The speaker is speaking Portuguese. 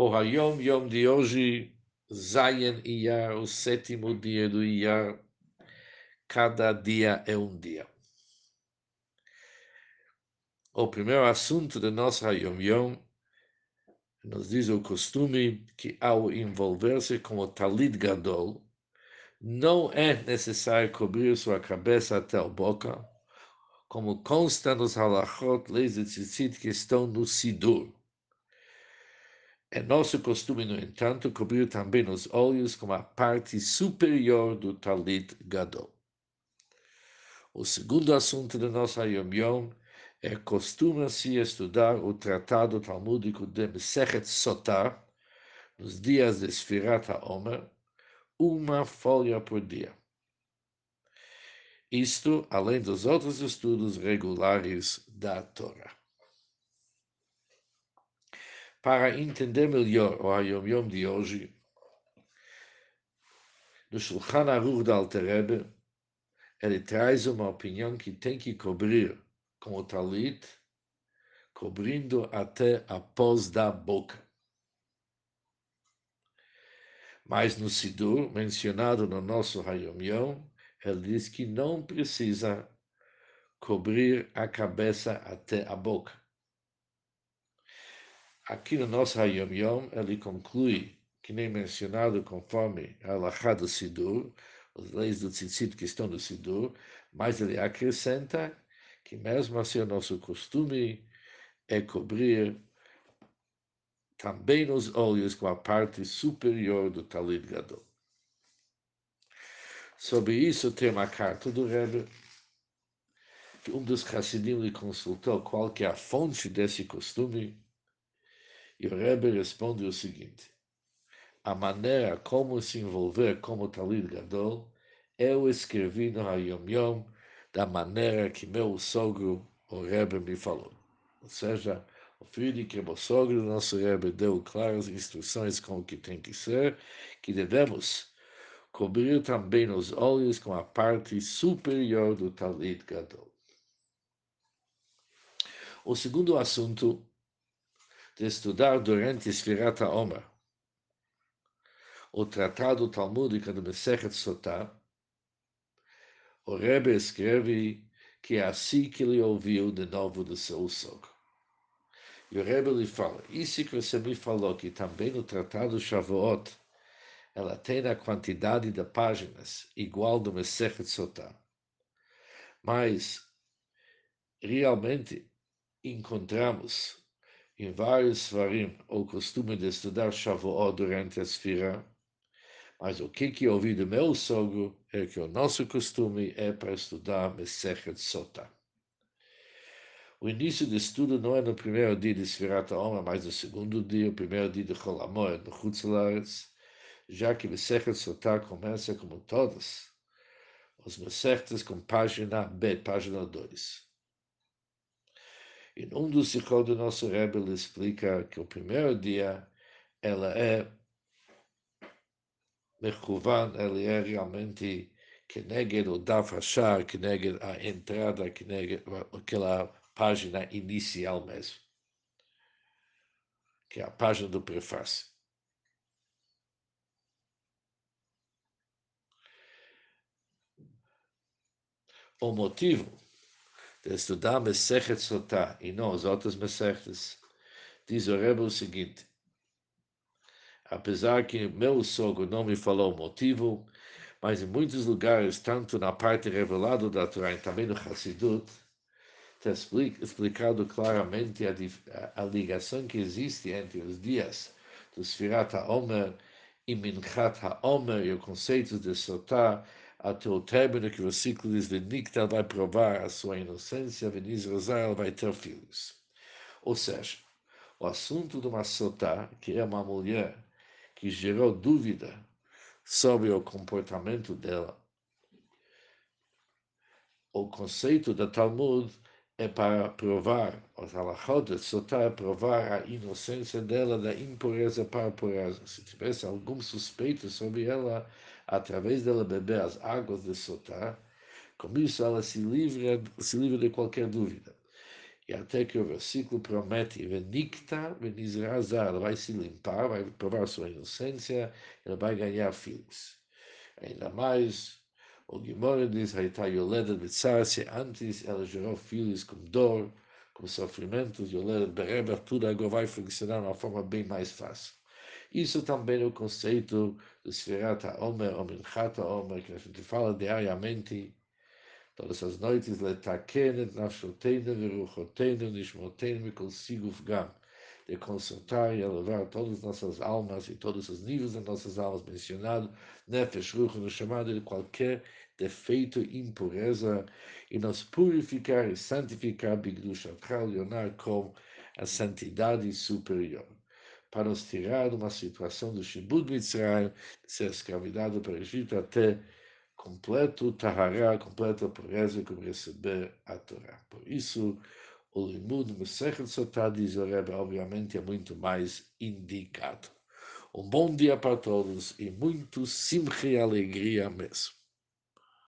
O Hayom Yom de hoje, Zayen Iyar, o sétimo dia do Iyar. Cada dia é um dia. O primeiro assunto do nosso Hayom Yom nos diz o costume que ao envolver-se com o Talid Gadol, não é necessário cobrir sua cabeça até a boca, como consta nos halachot, leis de tzitzit que estão no Sidur. É nosso costume, no entanto, cobrir também os olhos com a parte superior do talit gadol. O segundo assunto nosso Yom Yom é costuma-se estudar o tratado talmúdico de Mesechet Sotar nos dias de Sfirat HaOmer, uma folha por dia. Isto, além dos outros estudos regulares da Torá. Para entender melhor o Hayom Yom de hoje, no Shulchan Aruch da Alterebe, ele traz uma opinião que tem que cobrir com o talit, cobrindo até a pós da boca. Mas no Sidur, mencionado no nosso Hayom Yom, ele diz que não precisa cobrir a cabeça até a boca. Aqui no nosso Hayom Yom, ele conclui, que nem mencionado conforme a Alachá do Sidur, as leis do Tzitzit que estão no Sidur, mas ele acrescenta que mesmo assim o nosso costume é cobrir também os olhos com a parte superior do Talid Gadol. Sobre isso tem uma carta do Rebbe, que um dos Hassidim lhe consultou qual que é a fonte desse costume, e o Rebbe responde o seguinte: a maneira como se envolver como Talid Gadol, eu escrevi no Hayom Yom da maneira que meu sogro, o Rebbe, me falou. Ou seja, o filho que o sogro do nosso Rebbe deu claras instruções como que tem que ser, que devemos cobrir também os olhos com a parte superior do Talid Gadol. O segundo assunto de estudar durante Esfirat Omer, o tratado talmúdico do Mesechet Sotah, o Rebbe escreve que é assim que ele ouviu de novo do seu sogro. E o Rebbe lhe fala, isso que você me falou, que também no tratado Shavuot, ela tem a quantidade de páginas igual do Mesechet Sotah. Mas, realmente, encontramos em vários svarim o costume de estudar Shavuot durante a Sfira, mas o que, que ouvi do meu sogro é que o nosso costume é para estudar Mesechet Sota. O início do estudo não é no primeiro dia de Sfirat Omer, mas no segundo dia, o primeiro dia de Cholamor, no Chutzlaretz, já que Mesechet Sota começa como todas, os Mesechtes com página B, página 2. Em um dos ciclos do nosso Rebbe, ele explica que o primeiro dia ela é Mechuvan, ele é realmente que nega o Daf Hashar, que nega a entrada, que nega aquela página inicial mesmo, que é a página do prefácio. O motivo estudar Mesechet Sotah e não as outras Mesechtes, diz o Rebbe o seguinte, apesar que meu sogro não me falou o motivo, mas em muitos lugares, tanto na parte revelada da Torá e também no Hassidut, está explicado claramente a, a, a, ligação que existe entre os dias do Sfirat HaOmer e Minchat HaOmer e o conceito de Sotah até o término que o ciclo diz Venicta vai provar a sua inocência, Veniz Rosário vai ter filhos. Ou seja, o assunto de uma sotá, que é uma mulher que gerou dúvida sobre o comportamento dela, o conceito da Talmud é para provar, os halachot de Sotá é provar a inocência dela da impureza para pureza. Se tivesse algum suspeito sobre ela, através dela beber as águas de Sotá, com isso ela se livra, se livra de qualquer dúvida. E até que o versículo promete, Venicta, Venizrazar, ela vai se limpar, vai provar sua inocência, ela vai ganhar filhos. Ainda mais, o Gimora diz, Haita Yoleda Bitzar, se antes ela gerou filhos com dor, com sofrimentos, Yoleda Bereba, tudo agora vai funcionar de uma forma bem mais fácil. Isso também é o conceito do Sfirata Omer, ou Minchata Omer, que a gente fala diariamente, todas as noites, Letaken et Nafshoteinu, Veruchoteinu, Nishmoteinu, Mikol Siguf Gam, de consultar e elevar todas as nossas almas e todos os níveis das nossas almas mencionados, Nefesh, Ruch, chamado de qualquer defeito, impureza, e nos purificar e santificar, Bigdush Akral, Yonar, com a santidade superior para nos tirar de uma situação do Shibud Mitzrayim, de ser escravidado para o Egito, até completo Tahará, completa pureza, como receber a Torá. Por isso, o Limud Mesechet Sotá, diz o Rebbe, obviamente é muito mais indicado. Um bom dia para todos e muito e alegria mesmo.